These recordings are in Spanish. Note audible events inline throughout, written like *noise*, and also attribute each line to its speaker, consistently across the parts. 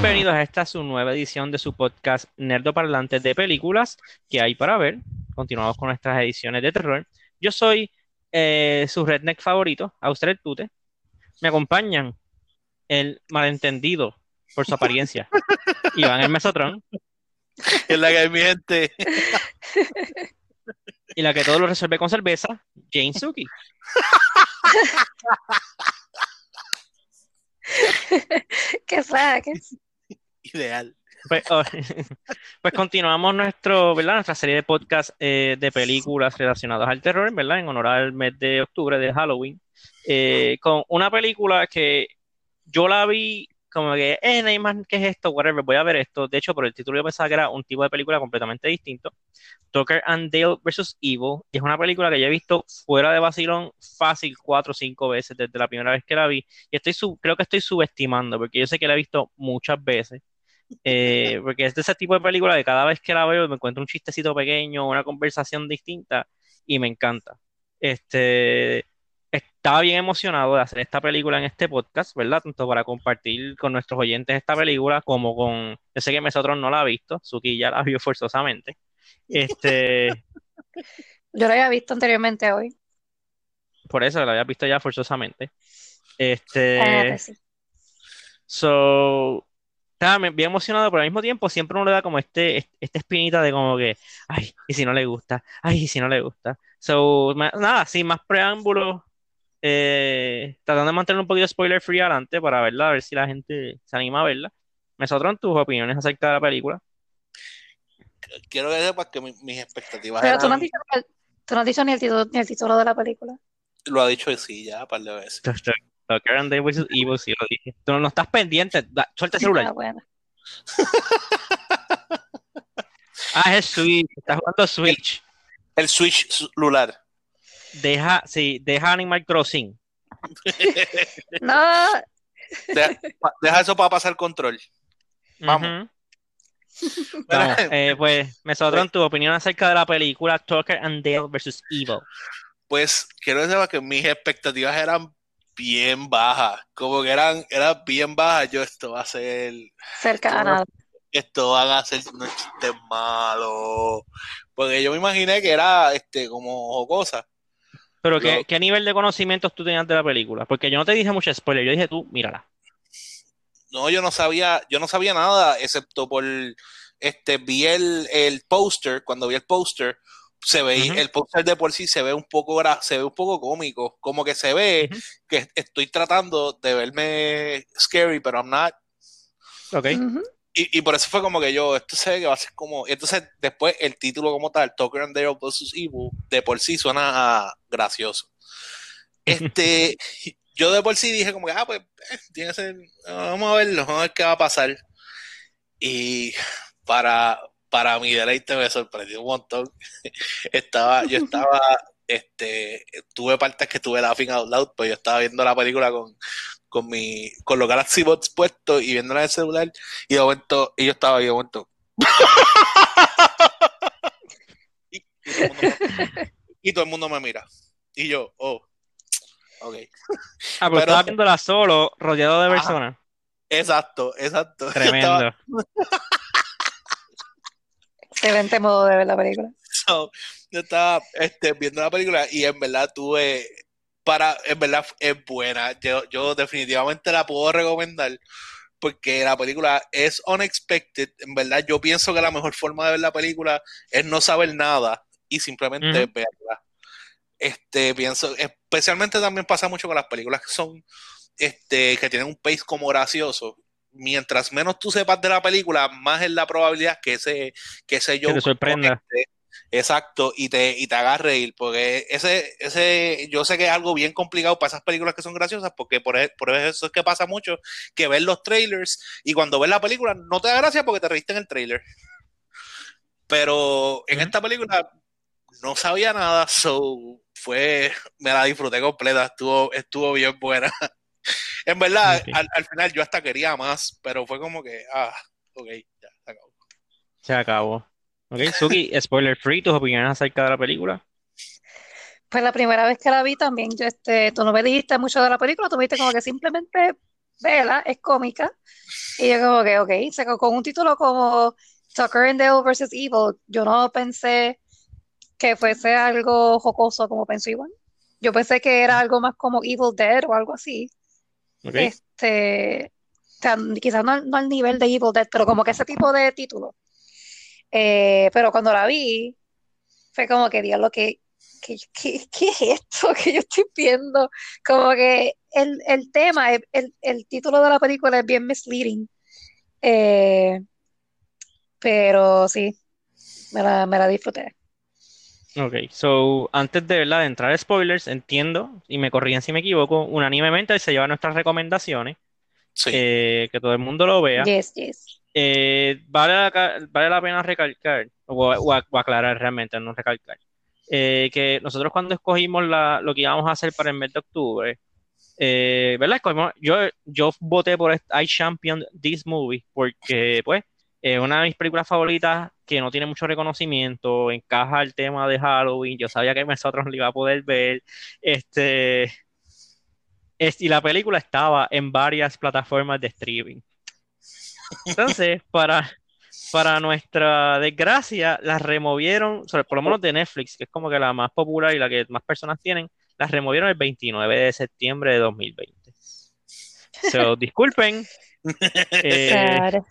Speaker 1: Bienvenidos a esta su nueva edición de su podcast Nerdo Parlante de Películas que hay para ver. Continuamos con nuestras ediciones de terror. Yo soy eh, su redneck favorito, Austral Tute. Me acompañan el malentendido por su apariencia, *laughs* Iván el Mesotron.
Speaker 2: Es la que miente.
Speaker 1: Y la que todo lo resuelve con cerveza, Jane Suki. *laughs*
Speaker 3: ¿Qué saques?
Speaker 2: Ideal.
Speaker 1: Pues, oh, *laughs* pues continuamos nuestro, ¿verdad? nuestra serie de podcast eh, de películas relacionadas al terror, ¿verdad? En honor al mes de octubre de Halloween. eh, con una película que yo la vi como que, eh, no hay más, ¿qué es esto? Whatever, voy a ver esto. De hecho, por el título yo pensaba que era un tipo de película completamente distinto. Tucker and Dale vs. Evil. Y es una película que ya he visto fuera de vacilón fácil cuatro o cinco veces desde la primera vez que la vi. Y estoy sub- creo que estoy subestimando, porque yo sé que la he visto muchas veces. Eh, porque es de ese tipo de película que cada vez que la veo me encuentro un chistecito pequeño, una conversación distinta y me encanta. Este, estaba bien emocionado de hacer esta película en este podcast, ¿verdad? Tanto para compartir con nuestros oyentes esta película como con, yo sé que nosotros no la ha visto, Suki ya la vio forzosamente. Este,
Speaker 3: Yo lo había visto anteriormente hoy.
Speaker 1: por eso la había visto ya forzosamente.
Speaker 3: Ah,
Speaker 1: Este,
Speaker 3: pues sí.
Speaker 1: So, estaba bien emocionado, pero al mismo tiempo siempre uno le da como este, este- esta espinita de como que, ay, y si no le gusta, ay, y si no le gusta. So, nada, sin más preámbulos, eh, tratando de mantener un poquito spoiler free adelante para verla, a ver si la gente se anima a verla. Mesotron, tus opiniones acerca de la película.
Speaker 2: Quiero que sepas que mi- mis expectativas
Speaker 3: Pero tú no has
Speaker 2: eran.
Speaker 3: dicho, ni el- tú no has dicho ni el título, ni el título de la película.
Speaker 2: Lo ha dicho sí ya, un par de veces.
Speaker 1: Tucker and Dale vs. Evil, sí lo dije. Tú no, no estás pendiente, da- suelta el
Speaker 3: Ah,
Speaker 1: celular.
Speaker 3: bueno. *laughs*
Speaker 1: Ah, es Switch, estás jugando Switch.
Speaker 2: El Switch celular.
Speaker 1: Deja, sí, deja Animal Crossing.
Speaker 3: No, *laughs*
Speaker 2: Deja, eso para pasar control. Vamos. *laughs*
Speaker 1: Eh, pues, Mesotron, tu opinión acerca de la película Tucker and Dale vs. Evil.
Speaker 2: Pues quiero que sepas que mis expectativas eran bien bajas. Como que eran, eran bien bajas. Yo, esto va a ser.
Speaker 3: cerca a nada.
Speaker 2: Esto van a ser unos chistes malos. Porque yo me imaginé que era este como jocosa.
Speaker 1: Pero, ¿qué,
Speaker 2: Lo-
Speaker 1: qué nivel de conocimientos tú tenías de la película? Porque yo no te dije mucho spoiler, yo dije tú, mírala.
Speaker 2: No, yo no sabía, yo no sabía nada, excepto por este, vi el, el póster, cuando vi el póster, se ve, el póster de por sí se ve un poco se ve un poco cómico, como que se ve que estoy tratando de verme scary, pero I'm not.
Speaker 1: Ok.
Speaker 2: Y, y por eso fue como que yo, esto se ve que va a ser como. Entonces, después el título como tal, Tucker and Dale vs. Evil, de por sí suena gracioso. Este, yo de por sí dije como que, ah, pues, eh, tiene que ser, vamos a verlo, vamos a ver qué va a pasar. Y para, para mi deleite me sorprendió un montón. *laughs* Estaba, yo estaba, este, tuve partes que tuve laughing out loud, pues yo estaba viendo la película con, con mi, con los Galaxy Bots puestos y viéndola en el celular, y de momento, y yo estaba ahí de momento. *laughs* y, y todo el mundo me, y todo el mundo me mira. Y yo, oh, ok.
Speaker 1: Ah, pero
Speaker 2: Pero-
Speaker 1: estaba viéndola solo, rodeado de personas.
Speaker 2: Exacto, exacto. *laughs*
Speaker 1: Tremendo.
Speaker 3: Excelente modo de ver la película.
Speaker 2: So, yo estaba este, viendo la película y en verdad tuve para, en verdad es buena. Yo, yo definitivamente la puedo recomendar porque la película es unexpected. En verdad, yo pienso que la mejor forma de ver la película es no saber nada y simplemente verla. Este, pienso, especialmente también pasa mucho con las películas que son, este, que tienen un pace como gracioso. Mientras menos tú sepas de la película, más es la probabilidad que ese, que ese yo
Speaker 1: te sorprenda.
Speaker 2: Exacto, y te, y te haga reír, porque ese, ese, yo sé que es algo bien complicado para esas películas que son graciosas, porque por, e- por eso es que pasa mucho, que ves los trailers y cuando ves la película no te da gracia porque te reíste en el trailer. Pero en esta película no sabía nada, so fue, me la disfruté completa, estuvo, estuvo bien buena. *laughs* En verdad, al, al final yo hasta quería más, pero fue como que, ah, ok, ya, se acabó.
Speaker 1: Se acabó. Ok, Suki, spoiler free, tus opiniones acerca de la película.
Speaker 3: Pues la primera vez que la vi también, yo, este, tú no me dijiste mucho de la película, tú me dijiste como que simplemente vela, es cómica. Y yo como que, ok, o sea, con un título como Tucker and Dale vs. Evil, yo no pensé que fuese algo jocoso como pensó Iván. Yo pensé que era algo más como Evil Dead o algo así. Este, quizás no, no al nivel de Evil Dead, pero como que ese tipo de título. Eh, pero cuando la vi, fue como que, Dios, lo que, ¿qué, qué, qué es esto *laughs* que yo estoy viendo? Como que el, el tema, el, el- el título de la película es bien misleading. Eh, pero sí, me la, me la disfruté.
Speaker 1: Ok, so antes de, ¿verdad? de entrar a spoilers, entiendo, y me corrigen si me equivoco, unánimemente se llevan nuestras recomendaciones,
Speaker 2: Sí.
Speaker 1: eh, que todo el mundo lo vea.
Speaker 3: Yes, yes.
Speaker 1: Eh, vale la, vale la pena recalcar, o, o o aclarar realmente, no recalcar, eh, que nosotros cuando escogimos la- lo que íbamos a hacer para el mes de octubre, eh, ¿verdad? Escogimos- yo, yo voté por este- I Champion This Movie porque, pues, es una de mis películas favoritas que no tiene mucho reconocimiento, encaja el tema de Halloween, yo sabía que nosotros lo iba a poder ver, este, es- y la película estaba en varias plataformas de streaming. Entonces, *laughs* para, para nuestra desgracia, las removieron, sobre, por lo menos de Netflix, que es como que la más popular y la que más personas tienen, las removieron el 29 de septiembre de 2020. So, disculpen. *laughs* eh.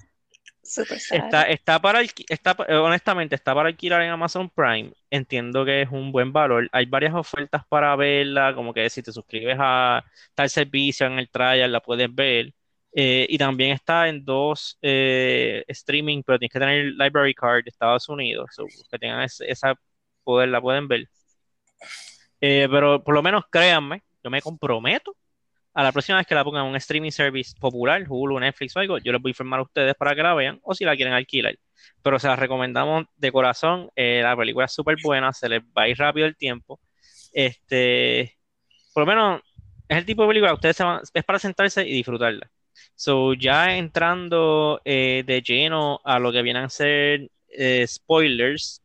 Speaker 3: Super
Speaker 1: está, está para está, eh, honestamente, está para alquilar en Amazon Prime. Entiendo que es un buen valor. Hay varias ofertas para verla, como que si te suscribes a tal servicio en el trial, la puedes ver. Eh, y también está en dos eh, streaming, pero tienes que tener el library card de Estados Unidos. So, que tengan ese- esa poder, la pueden ver. Eh, pero por lo menos créanme, yo me comprometo a la próxima vez que la pongan en un streaming service popular, Hulu, Netflix o algo, yo les voy a informar a ustedes para que la vean o si la quieren alquilar. Pero se la recomendamos de corazón. eh, la película es súper buena, se les va a ir rápido el tiempo. Este, por lo menos es el tipo de película que ustedes se van- es para sentarse y disfrutarla. So, ya entrando eh, de lleno a lo que vienen a ser eh, spoilers,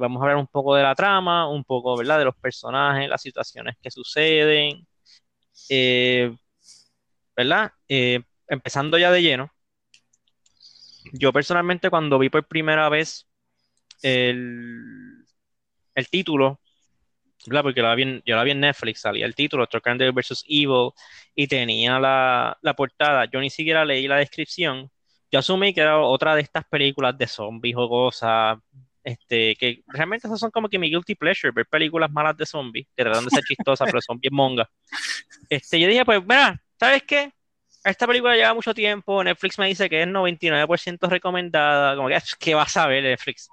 Speaker 1: vamos a hablar un poco de la trama, un poco, ¿verdad? De los personajes, las situaciones que suceden, eh, ¿verdad? Eh, empezando ya de lleno, yo personalmente cuando vi por primera vez el, el título, ¿verdad? Porque yo la vi en Netflix, salía el título, Dale vs. Evil, y tenía la, la portada, yo ni siquiera leí la descripción, yo asumí que era otra de estas películas de zombies o cosas, este, que realmente esas son como que mi guilty pleasure, ver películas malas de zombies, que tratan de ser chistosas, pero son bien mongas. Este, yo dije, pues, mira, ¿sabes qué? Esta película lleva mucho tiempo, Netflix me dice que es 99% recomendada, como que, "Ah, ¿qué vas a ver, Netflix?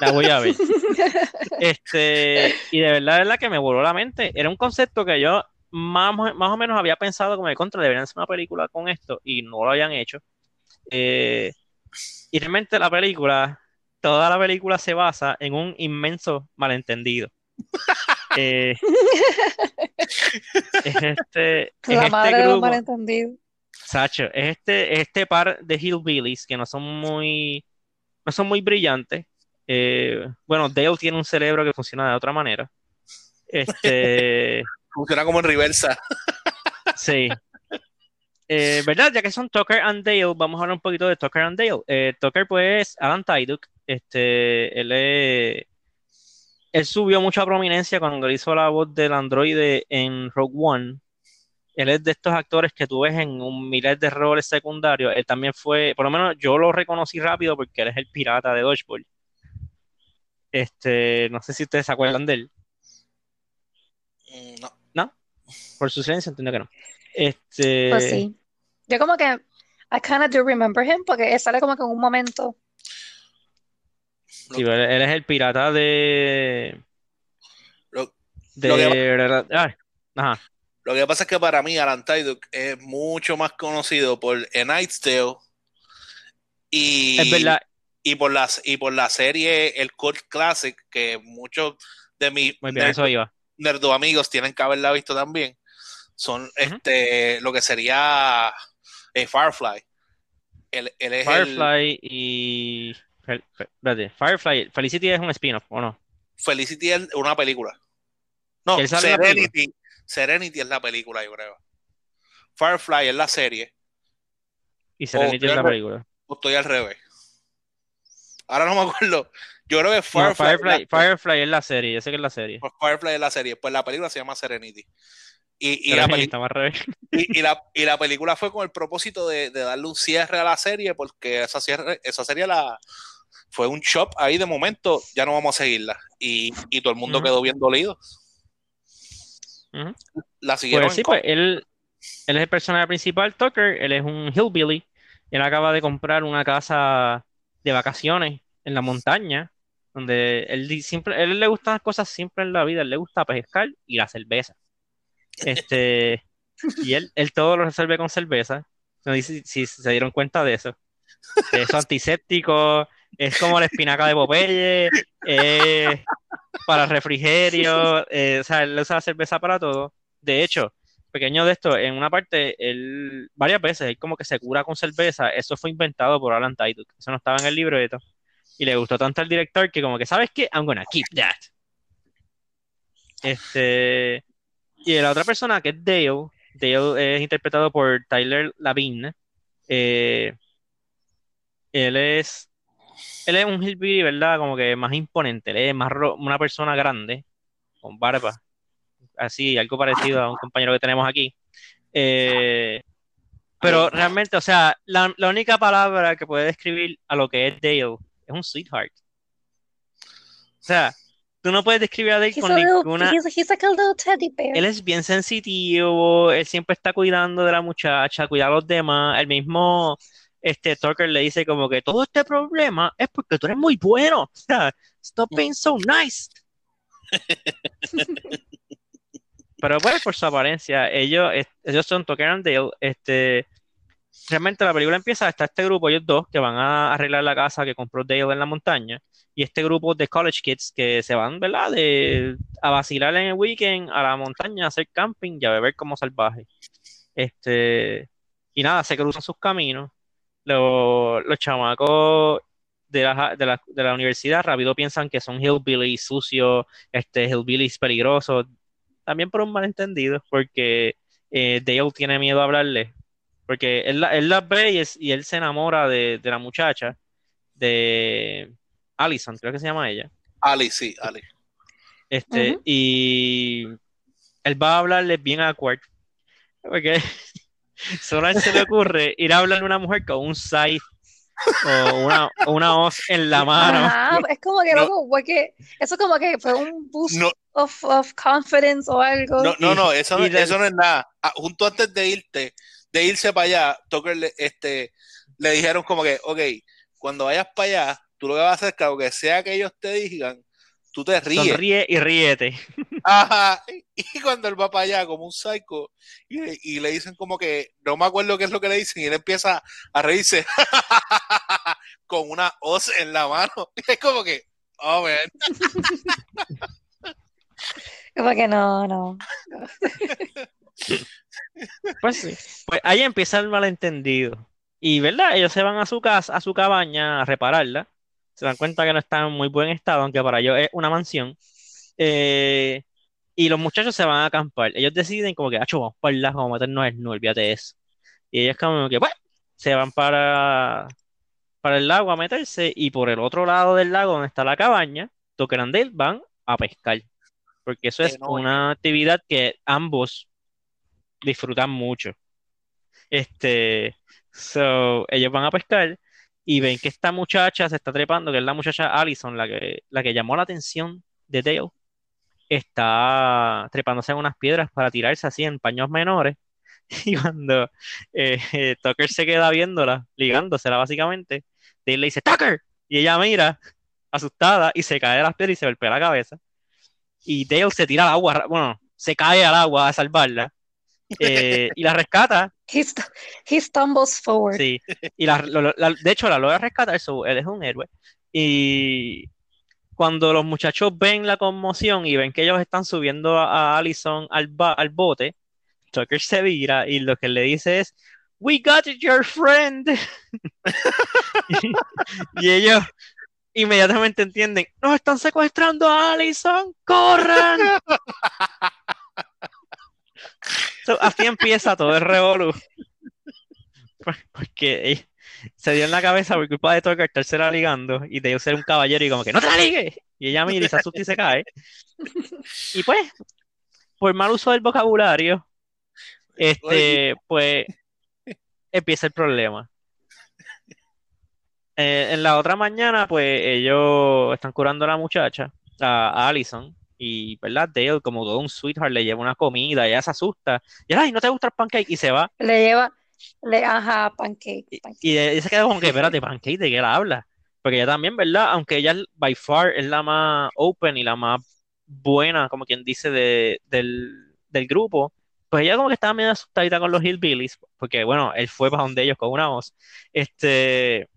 Speaker 1: La voy a ver. *laughs* Este, y de verdad, de verdad que me voló la mente. Era un concepto que yo más, más o menos había pensado como de contra, deberían hacer una película con esto, y no lo habían hecho. Eh, y realmente la película, toda la película se basa en un inmenso malentendido. *laughs* Eh, es este, es
Speaker 3: La
Speaker 1: este
Speaker 3: madre de los
Speaker 1: grupo,
Speaker 3: malentendidos.
Speaker 1: Sacho, es este, este par de hillbillies que no son muy, no son muy brillantes. Eh, bueno, Dale tiene un cerebro que funciona de otra manera. Este, *laughs*
Speaker 2: Funciona como en reversa. *laughs*
Speaker 1: sí. Eh, ¿verdad? Ya que son Tucker and Dale, vamos a hablar un poquito de Tucker and Dale. Eh, Tucker, pues, Alan Tudyk, este, él es- él subió mucha prominencia cuando él hizo la voz del androide en Rogue One. Él es de estos actores que tú ves en un miles de roles secundarios. Él también fue, por lo menos yo lo reconocí rápido porque él es el pirata de Dodgeball. Este, no sé si ustedes se acuerdan de él.
Speaker 2: Mm, No.
Speaker 1: Por su silencio entiendo que no. Este,
Speaker 3: Pues sí. Yo como que, I kind of do remember him, porque él sale como que en un momento.
Speaker 1: Sí, él, él es el pirata de,
Speaker 2: Lo,
Speaker 1: de,
Speaker 2: Lo que-
Speaker 1: ay, ajá.
Speaker 2: lo que pasa es que para mí Alan Tudyk es mucho más conocido por A Knight's Tale y,
Speaker 1: Es verdad,
Speaker 2: y por las y por la serie El Cult Classic que muchos de mis nerdo amigos tienen que haberla visto también. Son este lo que sería eh, Firefly. Él, él es el
Speaker 1: Firefly y Fel- Fe- espérate, Firefly, Felicity es un spin-off, ¿o no?
Speaker 2: Felicity es una película. No,
Speaker 1: ¿Él sale en la
Speaker 2: Serenity. Serenity es la película, yo creo. Firefly es la serie.
Speaker 1: Y Serenity es la película.
Speaker 2: O estoy al revés. Ahora no me acuerdo. Yo creo que
Speaker 1: No,
Speaker 2: Firefly,
Speaker 1: Firefly,
Speaker 2: la-
Speaker 1: Firefly es la serie, yo sé que es la serie.
Speaker 2: pues Firefly es la serie. Pues la película se llama Serenity. Y, y, la, peli- y, y la, y la película fue con el propósito de, de darle un cierre a la serie, porque esa, cierre, esa serie la, fue un shop ahí de momento, ya no vamos a seguirla. Y, y todo el mundo quedó bien dolido. La siguieron.
Speaker 1: Pues sí, pues él, él es el personaje principal, Tucker, él es un hillbilly, él acaba de comprar una casa de vacaciones en la montaña, donde él siempre, él le gustan las cosas siempre en la vida, él le gusta pescar y la cerveza. Este, y él, él todo lo resuelve con cerveza. No dice si, si se dieron cuenta de eso. Es antiséptico, es como la espinaca de Popeye, para refrigerio, eh, o sea, él usa la cerveza para todo. De hecho, pequeño de esto, en una parte, él varias veces, él como que se cura con cerveza, eso fue inventado por Alan Titus, eso no estaba en el libreto, y le gustó tanto al director que como que, ¿sabes qué? I'm gonna keep that. Este, y la otra persona que es Dale, Dale es interpretado por Tyler Lavigne, eh, él es, él es un hillbilly, ¿verdad? Como que más imponente, él es más ro- una persona grande, con barba, así, algo parecido a un compañero que tenemos aquí. Eh, pero realmente, o sea, la, la única palabra que puede describir a lo que es Dale es un sweetheart. O sea, tú no puedes describir a Dale
Speaker 3: He's
Speaker 1: con
Speaker 3: a little,
Speaker 1: ninguna.
Speaker 3: he's, he's like a little teddy bear.
Speaker 1: Él es bien sensitivo, él siempre está cuidando de la muchacha, cuida a los demás. El mismo este, Tucker le dice como que todo este problema es porque tú eres muy bueno. *laughs* O sea, stop being so nice. *laughs* Pero pues por su apariencia, ellos, ellos son Tucker and Dale. Este, realmente la película empieza, está este grupo, ellos dos, que van a arreglar la casa que compró Dale en la montaña. Y este grupo de college kids que se van, ¿verdad? De, a vacilar en el weekend a la montaña, a hacer camping y a beber como salvajes. Este, y nada, se cruzan sus caminos. Los, los chamacos de la, de la, de la universidad rápido piensan que son hillbillies sucios, este, hillbillies peligrosos. También por un malentendido, porque eh, Dale tiene miedo a hablarle. Porque él, la- él las ve y, es- y él se enamora de, de la muchacha, de Allison, creo que se llama ella.
Speaker 2: Ali, sí, Ali.
Speaker 1: Este, y él va a hablarle bien awkward. Porque solo a él se le ocurre ir a hablarle a una mujer con un scythe o una, una hoz en la mano.
Speaker 3: Ajá, es como que
Speaker 2: No.
Speaker 3: loco, porque eso como que fue un boost
Speaker 2: No.
Speaker 3: of, of confidence o algo.
Speaker 2: No, no, no, eso, no- eso no es nada. Ah, Junto antes de irte, de irse para allá, Tucker le, este, le dijeron como que, ok, cuando vayas para allá, tú lo que vas a hacer es que lo que sea que ellos te digan, tú te ríes.
Speaker 1: Sonríe y ríete.
Speaker 2: Ajá. Y cuando él va para allá como un psycho y, y le dicen como que, no me acuerdo qué es lo que le dicen, y él empieza a reírse *laughs* con una hoz en la mano. *laughs* Es como que, oh, man.
Speaker 3: Como que no, no.
Speaker 1: Pues sí. Pues ahí empieza el malentendido. Y, ¿verdad? Ellos se van a su casa, a su cabaña a repararla. Se dan cuenta que no está en muy buen estado, aunque para ellos es una mansión. Eh, y los muchachos se van a acampar. Ellos deciden como que, acho, vamos para el lago, vamos a meternos el no, olvídate de eso. Y ellos como que, pues, se van para, para el lago a meterse y por el otro lado del lago donde está la cabaña, Tucker and Dale van a pescar. Porque eso es una actividad que ambos disfrutan mucho. Este, so, ellos van a pescar y ven que esta muchacha se está trepando, que es la muchacha Allison, la que, la que llamó la atención de Dale, está trepándose en unas piedras para tirarse así en paños menores. *laughs* Y cuando eh, eh, Tucker se queda viéndola, ligándosela básicamente, Dale le dice, ¡Tucker! Y ella mira, asustada, y se cae de las piedras y se golpea la cabeza. Y Dale se tira al agua, bueno, se cae al agua a salvarla. eh, y la rescata, *laughs*
Speaker 3: He, st- he stumbles forward.
Speaker 1: sí. Y la, la- de hecho, la logra rescatar, so, él es un héroe. Y cuando los muchachos ven la conmoción y ven que ellos están subiendo a, a Allison al, ba- al bote, Tucker se vira y lo que le dice es, We got your friend. y, *laughs* y ellos inmediatamente entienden, nos están secuestrando a Allison, corran. *laughs* So, así empieza todo el revolú. *laughs* Porque se dio en la cabeza por culpa de Tucker estársela ligando y de ser un caballero y como que no te la ligues. Y ella mira y se asusta y se cae. Y pues, por mal uso del vocabulario, este, pues empieza el problema. Eh, en la otra mañana, pues ellos están curando a la muchacha, a, a Allison, y, ¿verdad? Dale, como todo un sweetheart, le lleva una comida, ella se asusta, y ay, ¿no te gusta el pancake? Y se va.
Speaker 3: Le lleva, le, ajá, pancake.
Speaker 1: Y,
Speaker 3: pancake.
Speaker 1: y ella se queda como que, *laughs* espérate, pancake, ¿de qué él habla? Porque ella también, ¿verdad? Aunque ella by far es la más open y la más buena, como quien dice, de, del, del grupo, pues ella como que estaba medio asustadita con los hillbillies, porque bueno, él fue para donde ellos con una voz. Este.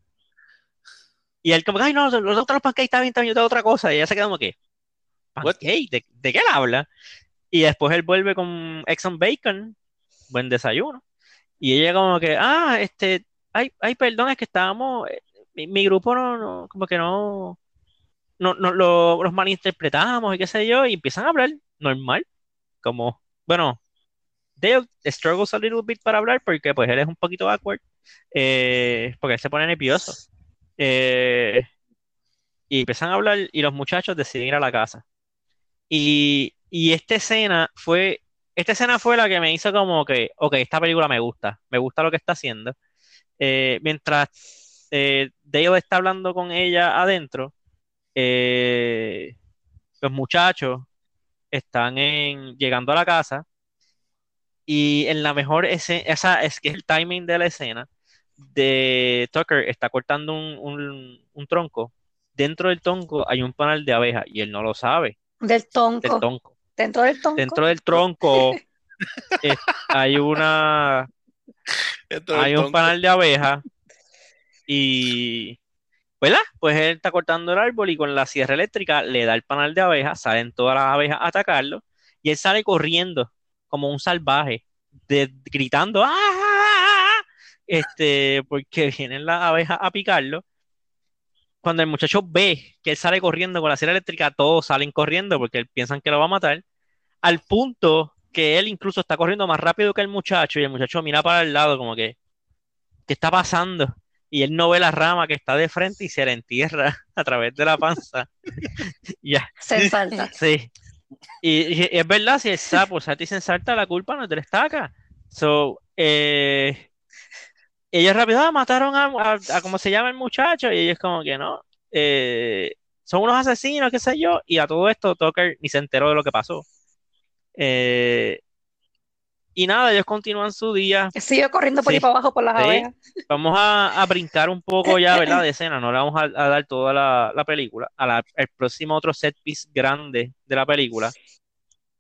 Speaker 1: Y él como que, ay, no, los otros pancakes está bien, está bien, otra cosa. Y ella se queda como que? ¿pancake? ¿De, de qué él habla? Y después él vuelve con Exxon Bacon, buen desayuno. Y ella como que, ah, este, ay, ay, perdón, es que estábamos, eh, mi, grupo no, no, como que no, no, no lo, los malinterpretamos y qué sé yo, y empiezan a hablar normal, como, bueno, Dale struggles a little bit para hablar porque pues él es un poquito awkward, eh, porque él se pone nervioso. Eh, y empiezan a hablar y los muchachos deciden ir a la casa. Y, y esta escena fue, esta escena fue la que me hizo como que, ok, esta película me gusta, me gusta lo que está haciendo. Eh, mientras eh, Dale está hablando con ella adentro, eh, los muchachos están en, llegando a la casa y en la mejor escena, esa es que es el timing de la escena de Tucker está cortando un, un- un tronco. Dentro del tronco hay un panal de abeja y él no lo sabe,
Speaker 3: Del
Speaker 1: del
Speaker 3: tonco. Dentro del tonco.
Speaker 1: Dentro del tronco *laughs* eh, hay una, hay un panal de abeja y, ¿verdad? Pues él está cortando el árbol y con la sierra eléctrica le da el panal de abeja, salen todas las abejas a atacarlo y él sale corriendo como un salvaje, de- gritando, ¡ah! ah, ah, ah", Este, porque vienen las abejas a picarlo. Cuando el muchacho ve que él sale corriendo con la sierra eléctrica, todos salen corriendo porque piensan que lo va a matar, al punto que él incluso está corriendo más rápido que el muchacho y el muchacho mira para el lado como que, ¿qué está pasando? Y él no ve la rama que está de frente y se la entierra *laughs* a través de la panza. *laughs* Ya,
Speaker 3: Se salta.
Speaker 1: sí. Y, y es verdad, si el sapo salta y se ensarta, la culpa no de la estaca. So, eh, ellos rápido ah, mataron a, a, se llama el muchacho, y ellos como que no. eh, son unos asesinos, qué sé yo, y a todo esto Tucker ni se enteró de lo que pasó. Eh, y nada, ellos continúan su día.
Speaker 3: Sigue corriendo por
Speaker 1: Sí.
Speaker 3: ahí para abajo por las
Speaker 1: Sí.
Speaker 3: abejas.
Speaker 1: Vamos a, a brincar un poco ya, *laughs* ¿verdad? De escena, no le vamos a, a dar toda la, la película. A la- el próximo otro set piece grande de la película,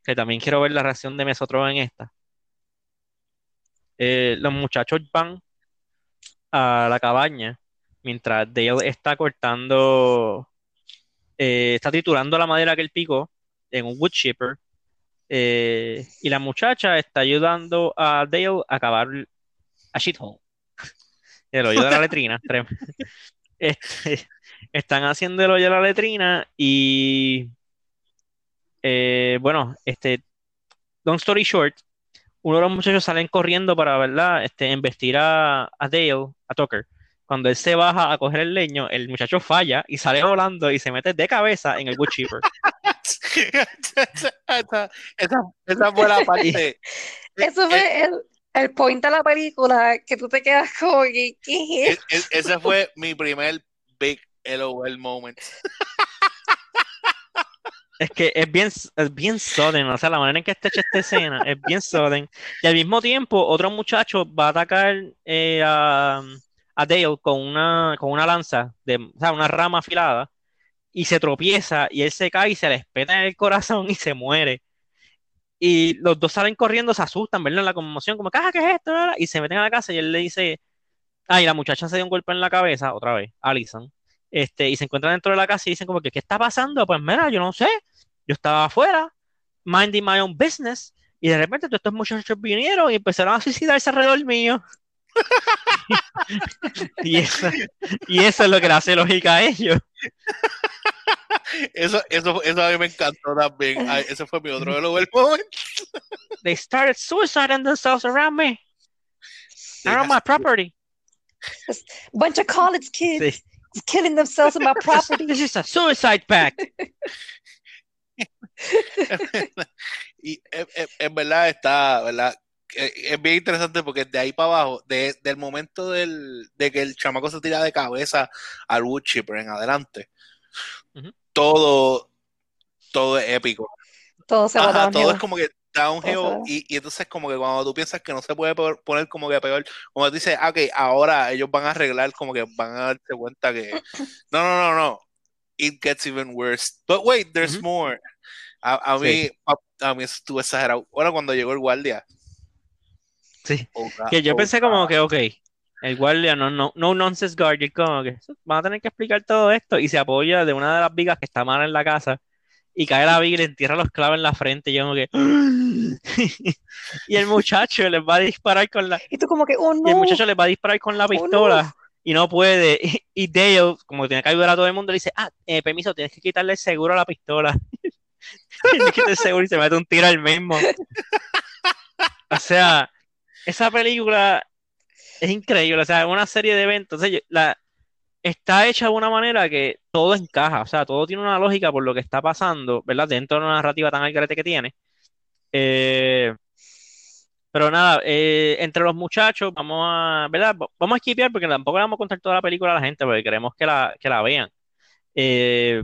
Speaker 1: que también quiero ver la reacción de Mesotro en esta. Eh, los muchachos van a la cabaña mientras Dale está cortando, eh, está triturando la madera que él picó en un wood chipper. eh, y la muchacha está ayudando a Dale a acabar a shithole. *laughs* El hoyo de la letrina. *laughs* Este, están haciendo el hoyo de la letrina y eh, bueno, este, long story short, uno de los muchachos salen corriendo para, ¿verdad? Este, embestir a, a Dale, a Tucker. Cuando él se baja a coger el leño, el muchacho falla y sale volando y se mete de cabeza en el wood chipper. *laughs*
Speaker 2: esa, esa, esa- fue la parte.
Speaker 3: Eso
Speaker 2: Eh,
Speaker 3: fue el, el point de la película, que tú te quedas como, que, ¿qué es
Speaker 2: ese fue mi primer big LOL moment. *laughs*
Speaker 1: Es que es bien, es bien sudden, o sea, la manera en que está hecha esta escena es bien sudden. Y al mismo tiempo, otro muchacho va a atacar eh, a, a Dale con una, con una lanza, o sea, una rama afilada, y se tropieza, y él se cae y se le espeta en el corazón y se muere. Y los dos salen corriendo, se asustan, ¿verdad? En la conmoción, como, "Ah, ¿qué es esto? Y se meten a la casa y él le dice, ah, y la muchacha se dio un golpe en la cabeza, otra vez, Allison. Este, y se encuentran dentro de la casa y dicen como que, ¿qué está pasando? Pues mira, yo no sé, yo estaba afuera, minding my own business, y de repente todos estos muchachos vinieron y empezaron a suicidarse alrededor mío. *laughs* y, eso, y eso es lo que le hace lógica a ellos.
Speaker 2: Eso, eso, eso a mí me encantó también. Ay, ese fue mi otro de los momento.
Speaker 1: They started suiciding themselves around me. Around my property.
Speaker 3: Bunch of college kids
Speaker 1: Sí.
Speaker 3: Killing themselves in my property.
Speaker 1: This is a suicide pact. *laughs*
Speaker 2: y en, en- en verdad está, ¿verdad? Eh, Es bien interesante porque de ahí para abajo, de- del momento del, de que el chamaco se tira de cabeza al wood chipper en adelante, todo, todo es épico.
Speaker 3: Todo se va
Speaker 2: Ajá, todo es como que downhill y, y entonces como que cuando tú piensas que no se puede po- poner como que peor, como tú dices, ah, ok, ahora ellos van a arreglar, como que van a darse cuenta que *laughs* no, no, no, no, it gets even worse. But wait, there's more. A, a mí, a, a mí estuvo exagerado. Ahora cuando llegó el guardia.
Speaker 1: Sí.
Speaker 2: oh, God,
Speaker 1: Que yo
Speaker 2: oh,
Speaker 1: pensé como que, ok, el guardia no, no, no nonsense guardia, como que van a tener que explicar todo esto y se apoya de una de las vigas que está mal en la casa y cae la viga y le entierra los clavos en la frente y yo como que *laughs* y el muchacho les va a disparar con la
Speaker 3: Y tú como que, oh
Speaker 1: y el
Speaker 3: no.
Speaker 1: muchacho les va a disparar con la
Speaker 3: no.
Speaker 1: pistola y no puede y, *laughs* y Dale como tiene que ayudar a todo el mundo le dice ah eh, permiso tienes que quitarle el seguro a la pistola y le quita el seguro y se mete un tiro al mismo o sea esa película es increíble, o sea, es una serie de eventos. O sea, yo- la, está hecha de una manera que todo encaja, o sea, todo tiene una lógica por lo que está pasando, ¿verdad? Dentro de una narrativa tan al garete que tiene. Eh, pero nada, eh, entre los muchachos, vamos a, ¿verdad? Vamos a skipear porque tampoco le vamos a contar toda la película a la gente porque queremos que la, que la vean. Eh,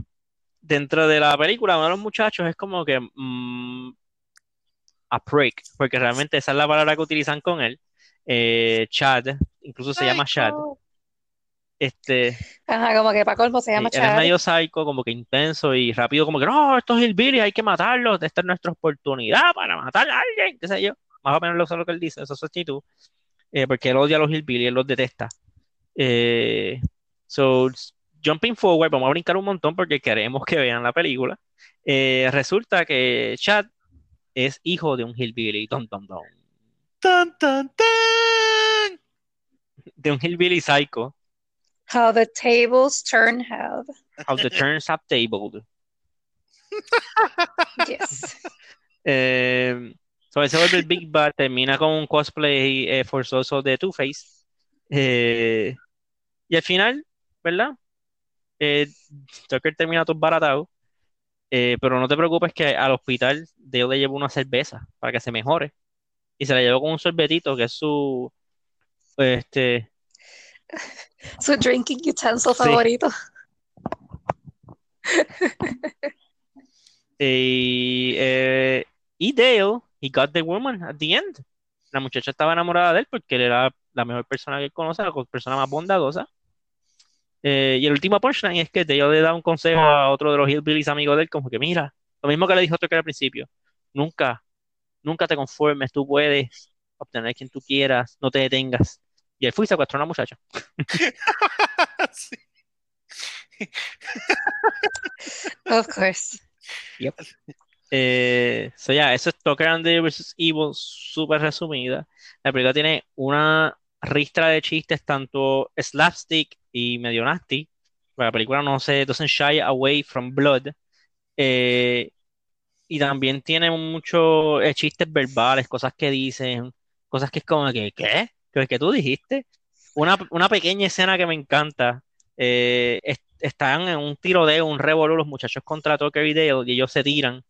Speaker 1: dentro de la película, uno de los muchachos es como que mm, a prick, porque realmente esa es la palabra que utilizan con él. Chad, incluso se llama Chad. Este,
Speaker 3: Ajá, como que para colmo se
Speaker 1: Sí,
Speaker 3: llama
Speaker 1: él es medio psycho, como que intenso y rápido, como que no, estos hillbillies hay que matarlos, esta es nuestra oportunidad para matar a alguien, qué sé yo. Más o menos lo, eso es lo que él dice, esa es su actitud, eh, porque él odia a los hillbillies, él los detesta. Eh, so, jumping forward, vamos a brincar un montón porque queremos que vean la película. Eh, resulta que Chad es hijo de un hillbilly, tom, tom, tom,
Speaker 2: Tan, tan, tan.
Speaker 1: de un hillbilly psycho,
Speaker 3: How the tables turn have.
Speaker 1: how the turns have tabled. *laughs*
Speaker 3: Yes.
Speaker 1: Eh, so se vuelve el Big Bad, termina con un cosplay eh, forzoso de Two-Face. Eh, y al final, ¿verdad? Eh, Tucker termina todo baratado. Eh, pero no te preocupes que al hospital Dale le llevó una cerveza para que se mejore. Y se la llevó con un sorbetito que es su este *laughs*
Speaker 3: Su drinking utensil
Speaker 1: Sí.
Speaker 3: favorito. *laughs*
Speaker 1: y, eh, y Dale, he got the woman at the end. La muchacha estaba enamorada de él porque él era la mejor persona que él conoce, la persona más bondadosa. Eh, y el último punchline es que Dale le da un consejo a otro de los hillbillies amigos de él, como que mira, lo mismo que le dijo Tucker al principio, nunca, nunca te conformes, tú puedes obtener quien tú quieras, no te detengas. Y él fue y secuestró a una muchacha. *laughs*
Speaker 2: Sí. *laughs*
Speaker 3: Of course.
Speaker 1: Eh, so ya, eso es Tucker and Dale vs. Evil, súper resumida. La película tiene una ristra de chistes, tanto slapstick y medio nasty. La película no se doesn't shy away from blood. Eh, y también tiene muchos eh, chistes verbales, cosas que dicen, cosas que es como que, ¿qué? ¿Qué, qué tú dijiste? Una, una pequeña escena que me encanta. eh, es- están en un tiroteo, un revolú, los muchachos contra y Dale, y ellos se tiran.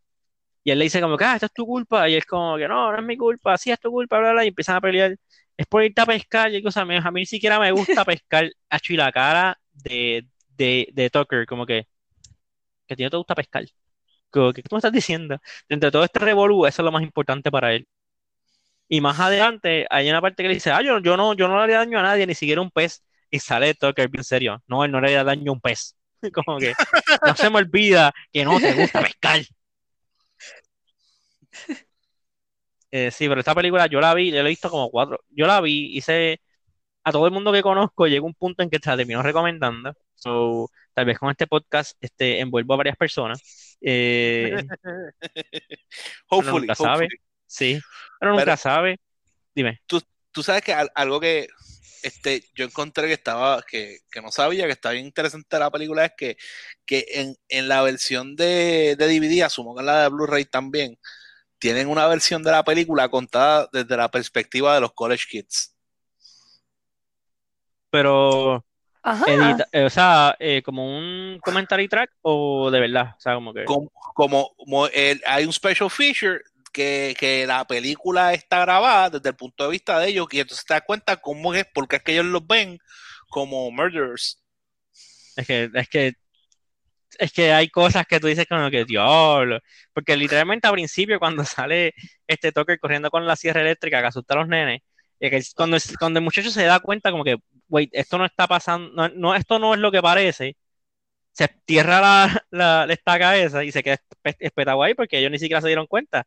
Speaker 1: Y él le dice como que, ah, esto es tu culpa. Y él como que, no, no es mi culpa, sí es tu culpa, bla, bla, y empiezan a pelear. Es por irte a pescar y cosas. A mí ni siquiera me gusta pescar. *laughs* Hacho, y cara de, de, de Tucker, como que, que a ti no te gusta pescar. Que, ¿qué tú me estás diciendo? Dentro de todo este revolú, eso es lo más importante para él. Y más adelante hay una parte que le dice, ah, yo, yo no, yo no le haría daño a nadie, ni siquiera un pez. Y sale Tucker bien serio. No, él no le haría daño a un pez. *laughs* Como que no se me olvida que no te gusta pescar. *laughs* Eh, sí, pero esta película yo la vi, yo la he visto como cuatro. Yo la vi, hice a todo el mundo que conozco, llegó un punto en que se la terminó recomendando. So, tal vez con este podcast este, envuelvo a varias personas. Eh, *laughs*
Speaker 2: Hopefully,
Speaker 1: nunca sabe.
Speaker 2: hopefully.
Speaker 1: sí, pero nunca
Speaker 2: Pero-
Speaker 1: sabe. Dime.
Speaker 2: Tú sabes que al- algo que este, yo encontré que estaba, que, que no sabía, que estaba bien interesante la película, es que, que en, en la versión de, de DVD, asumo que en la de Blu-ray también, tienen una versión de la película contada desde la perspectiva de los college kids.
Speaker 1: Pero,
Speaker 3: Ajá.
Speaker 1: edita- eh, o sea, eh, como un commentary track o de verdad, o sea, como que...
Speaker 2: Como, como, como el- hay un special feature que, que la película está grabada desde el punto de vista de ellos y entonces te das cuenta cómo es, porque es que ellos los ven como murderers.
Speaker 1: Es que, es que, es que hay cosas que tú dices como que diablo. Porque literalmente al principio, cuando *laughs* sale este Tucker corriendo con la sierra eléctrica que asusta a los nenes, cuando, cuando el muchacho se da cuenta como que, wait, esto no está pasando, no, esto no es lo que parece, se tierra la, la, estaca esa y se queda espe- espetado ahí porque ellos ni siquiera se dieron cuenta.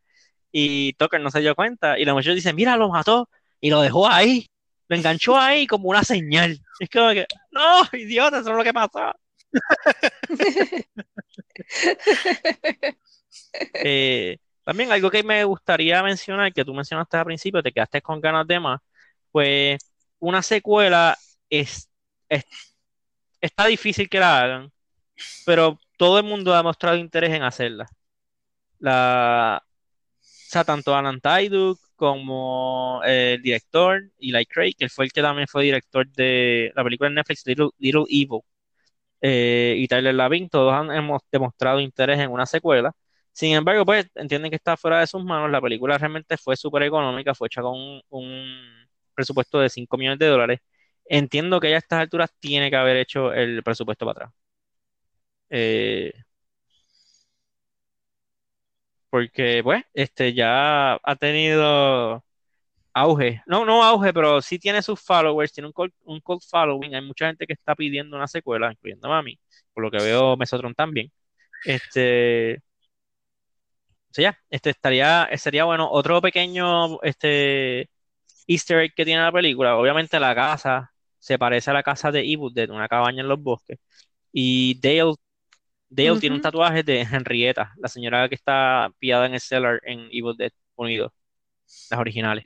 Speaker 1: Y Tucker no se dio cuenta. Y la muchacha dice, mira, lo mató y lo dejó ahí. Lo enganchó ahí como una señal. Es como que, no, idiota, eso es lo que pasó. *laughs* Eh, también algo que me gustaría mencionar, que tú mencionaste al principio, te quedaste con ganas de más, pues una secuela es, es- está difícil que la hagan, pero todo el mundo ha mostrado interés en hacerla. La, tanto Alan Tudyk como eh, el director Eli Craig, que fue el que también fue director de la película de Netflix Little, Little Evil, eh, y Tyler Lavín, todos han hemos demostrado interés en una secuela. Sin embargo, pues entienden que está fuera de sus manos. La película realmente fue súper económica, fue hecha con un, un presupuesto de 5 millones de dólares. Entiendo que ya a estas alturas tiene que haber hecho el presupuesto para atrás. Eh, porque, pues, este ya ha tenido auge. No, no auge, pero sí tiene sus followers, tiene un cult, un cult following. Hay mucha gente que está pidiendo una secuela, incluyendo a mí, por lo que veo Mesotron también. Este, o sea, ya, este estaría, sería bueno. Otro pequeño este, Easter egg que tiene la película, obviamente la casa se parece a la casa de Evil Dead, una cabaña en los bosques. Y Dale, Dale tiene un tatuaje de Henrietta, la señora que está pillada en el cellar en Evil Dead Unidos, las originales.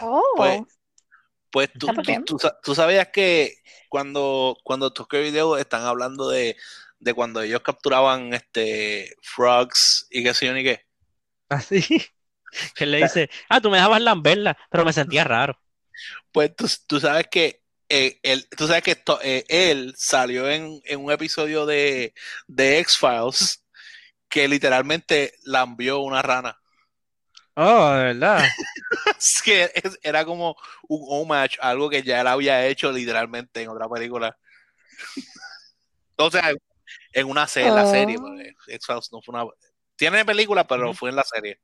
Speaker 3: Oh,
Speaker 2: Pues, pues tú, tú, tú tú sabías que cuando, cuando Tokyo Video están hablando de, de cuando ellos capturaban este frogs y qué sé yo ni qué. *laughs*
Speaker 1: Así. Que él le dice, ah, tú me dejabas lamberla, pero me sentía raro.
Speaker 2: Pues tú, tú sabes que eh, él, tú sabes que esto- eh, él salió en, en un episodio de, de X-Files que literalmente lambió una rana.
Speaker 1: Oh, de verdad. *laughs*
Speaker 2: Es que es- era como un homage algo que ya él había hecho literalmente en otra película. O sea, en una serie, en la serie,
Speaker 3: Oh.
Speaker 2: X-Files no fue una. Tiene película, pero
Speaker 1: Ujú.
Speaker 2: fue en la serie.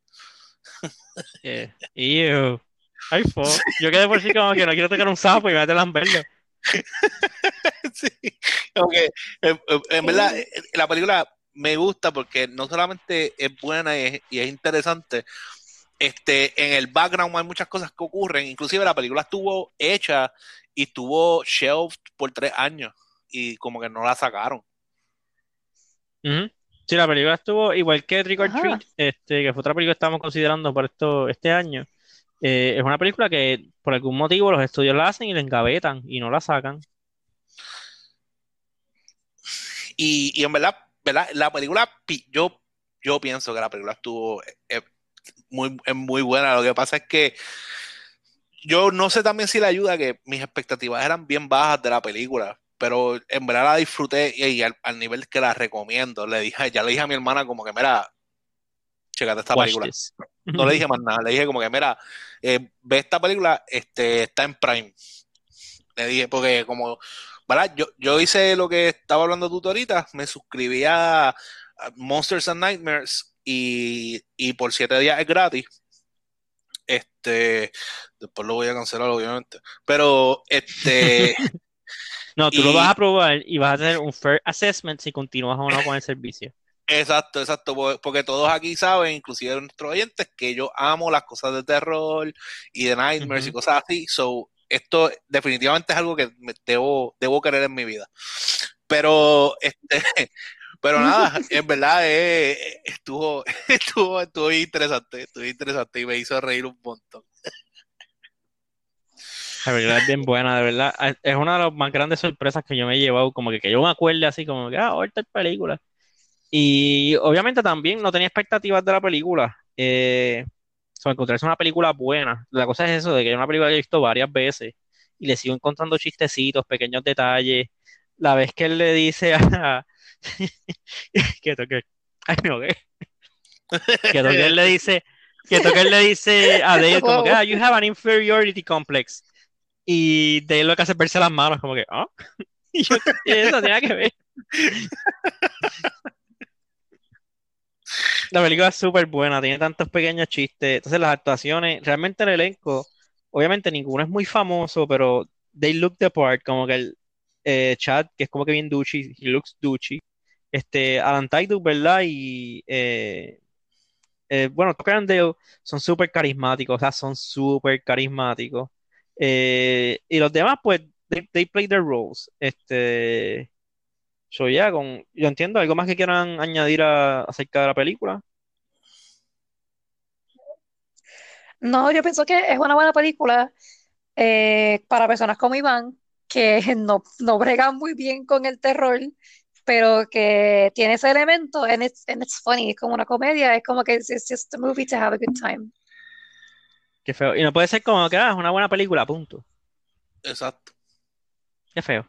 Speaker 1: Eh, ew. Ay, fo. Yo quedé por sí como que no quiero tocar un sapo y me voy a lamberlo. *laughs*
Speaker 2: sí. Ok, En, verdad, eh, la película me gusta porque no solamente es buena y es, y es interesante, este, en el background hay muchas cosas que ocurren. Inclusive la película estuvo hecha y estuvo shelved por tres años y como que no la sacaron.
Speaker 1: Ujú. Sí, la película estuvo igual que Trick or
Speaker 3: Ajá.
Speaker 1: Treat, este, que fue otra película que estábamos considerando por esto, este año. Eh, es una película que por algún motivo los estudios la hacen y la engavetan y no la sacan.
Speaker 2: Y, y en verdad, ¿verdad? La película, yo, yo pienso que la película estuvo eh, muy, es muy buena. Lo que pasa es que yo no sé también si le ayuda que mis expectativas eran bien bajas de la película, pero en verdad la disfruté y, y al, al nivel que la recomiendo. Le dije, ya le dije a mi hermana como que, mira, checate esta
Speaker 1: Watch
Speaker 2: película.
Speaker 1: this.
Speaker 2: No le dije más nada, le dije como que, mira, eh, ve esta película, este, está en Prime. Le dije, porque como, ¿verdad? Yo, yo hice lo que estaba hablando tú ahorita, me suscribí a, Monsters and Nightmares y, y por siete días es gratis. Este, después lo voy a cancelar, obviamente. Pero, este, *laughs*
Speaker 1: No, tú lo vas a probar y vas a hacer un fair assessment si continúas o no con el servicio.
Speaker 2: Exacto, exacto, po- porque todos aquí saben, inclusive nuestros oyentes, que yo amo las cosas de terror y de nightmares y cosas así. So, esto definitivamente es algo que me debo, debo querer en mi vida. Pero, este, *laughs* pero nada, *laughs* en verdad eh, estuvo, *laughs* estuvo, estuvo interesante, estuvo interesante y me hizo reír un montón.
Speaker 1: La película es bien buena, de verdad. Es una de las más grandes sorpresas que yo me he llevado, como que, que yo me acuerde así, como que, ah, ahorita es película. Y obviamente también no tenía expectativas de la película. Eh, sobre encontrarse una película buena. La cosa es eso, de que es una película que he visto varias veces y le sigo encontrando chistecitos, pequeños detalles. La vez que él le dice a... *laughs* que toque... Ay, me ahogué. Que toque él le dice... Que toque él le dice a Dale *laughs* como que, ah, you have an inferiority complex. Y Dale lo que hace es verse las manos, como que, ah. *laughs* Y yo, ¿qué eso tiene que ver. La película es súper buena, tiene tantos pequeños chistes. Entonces, las actuaciones, realmente el elenco, obviamente ninguno es muy famoso, pero they look the part, como que el eh, Chad, que es como que bien douchey, he looks douchey. Este, Alan Tudyk, ¿verdad? Y eh, eh, bueno, Tucker son súper carismáticos, o sea, son súper carismáticos. Eh, y los demás, pues, they play their roles. Este, so, ya, con, yo entiendo, ¿algo más que quieran añadir a- acerca de la película?
Speaker 3: No, yo pienso que es una buena película eh, para personas como Iván, que *laughs* no, no bregan muy bien con el terror, pero que tiene ese elemento and it's, and it's funny, es como una comedia, es como que it's, it's just a movie to have a good time.
Speaker 1: Qué feo. Y no puede ser como que, ah, es una buena película, punto.
Speaker 2: Exacto.
Speaker 1: Qué feo.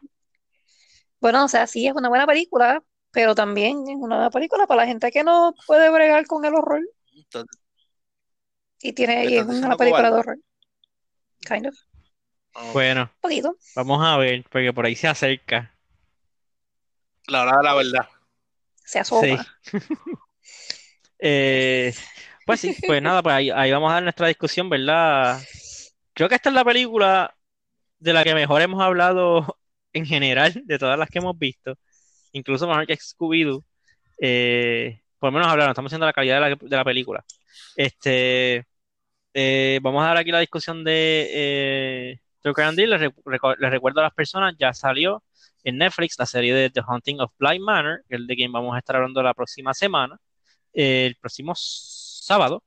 Speaker 3: Bueno, o sea, sí, es una buena película, pero también es una buena película para la gente que no puede bregar con el horror
Speaker 2: Entonces,
Speaker 3: y tiene
Speaker 2: ¿Me
Speaker 3: y es
Speaker 2: estás
Speaker 3: una
Speaker 2: diciendo
Speaker 3: película de
Speaker 2: cobarde?
Speaker 3: horror. Kind of,
Speaker 2: ah,
Speaker 1: Bueno,
Speaker 3: un poquito.
Speaker 1: vamos a ver, porque por ahí se acerca.
Speaker 2: la hora de la verdad.
Speaker 3: Se
Speaker 1: Sí.
Speaker 3: asoma. *laughs*
Speaker 1: Eh, pues sí, pues nada, pues ahí, ahí vamos a dar nuestra discusión, ¿verdad? Creo que esta es la película de la que mejor hemos hablado en general, de todas las que hemos visto, incluso mejor que Scooby-Doo. Eh, por lo menos hablaron, estamos haciendo la calidad de la, película. Este, eh, vamos a dar aquí la discusión de eh, Tucker and Dale. Les, recu- recu- les recuerdo a las personas, ya salió en Netflix la serie de The Haunting of Bly Manor, que es de quien vamos a estar hablando la próxima semana, el próximo sábado.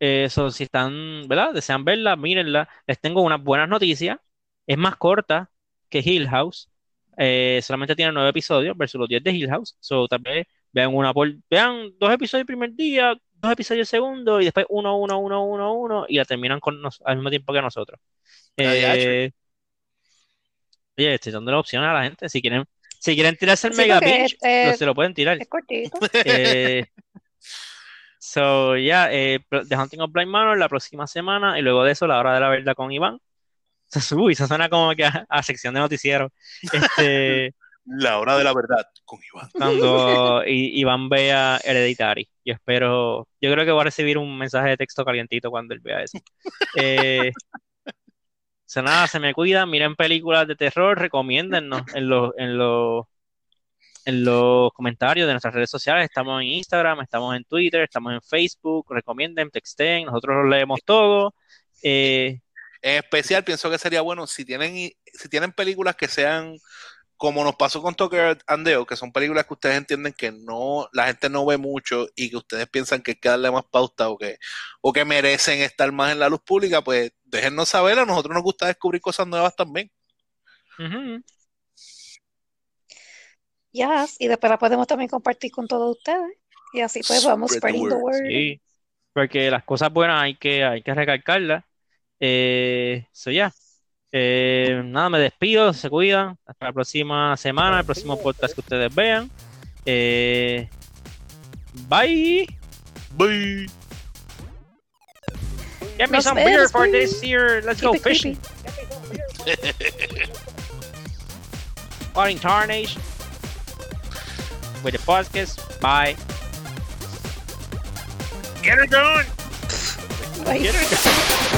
Speaker 1: Eh, so, si están, ¿verdad? Desean verla, mírenla. Les tengo unas buenas noticias. Es más corta que Hill House. Eh, solamente tiene nueve episodios versus los 10 de Hill House. So, tal vez vean una por, vean dos episodios el primer día, dos episodios el segundo, y después uno, uno, uno, uno, uno, y la terminan con nos- al mismo tiempo que nosotros.
Speaker 2: Ay,
Speaker 1: Eh, oye, estoy dando la opción a la gente. Si quieren, si quieren tirarse el
Speaker 3: Sí,
Speaker 1: mega binge,
Speaker 3: eh,
Speaker 1: se lo pueden tirar.
Speaker 3: Es cortito. *laughs*
Speaker 1: Eh, so, ya, eh, The Hunting of Blind Manor la próxima semana y luego de eso la hora de la verdad con Iván. Uy, eso suena como que a, a sección de noticiero. Este, *laughs*
Speaker 2: La hora de la verdad con Iván.
Speaker 1: cuando *laughs* Iván vea Hereditary. Yo espero, yo creo que va a recibir un mensaje de texto calientito cuando él vea eso. *laughs* Eh, nada, se me cuidan, miren películas de terror, recomiéndennos en los, en los, en los comentarios de nuestras redes sociales. Estamos en Instagram, estamos en Twitter, estamos en Facebook. Recomienden, texten, nosotros los leemos todo. Eh,
Speaker 2: En especial, pienso que sería bueno si tienen, si tienen películas que sean como nos pasó con Tucker and Dale, que son películas que ustedes entienden que no, la gente no ve mucho y que ustedes piensan que hay que darle más pauta o que, o que merecen estar más en la luz pública, pues déjennos saber, a nosotros nos gusta descubrir cosas nuevas también.
Speaker 1: ujú.
Speaker 3: Yes, y después la podemos también compartir con todos ustedes. Y así pues vamos spreading the
Speaker 2: word.
Speaker 3: word.
Speaker 1: Sí, porque las cosas buenas hay que, hay que recalcarlas. Eh, so ya. Eh, nada, me despido, se cuidan. Hasta la próxima semana, el próximo podcast que ustedes vean. Eh, bye.
Speaker 2: Bye.
Speaker 1: Get me
Speaker 3: Nos
Speaker 1: some beer for
Speaker 3: please.
Speaker 1: this year. Let's
Speaker 3: Keep
Speaker 1: go fishing. Or in Tarnation. With the podcast. Bye.
Speaker 2: Get it going.
Speaker 1: Get it?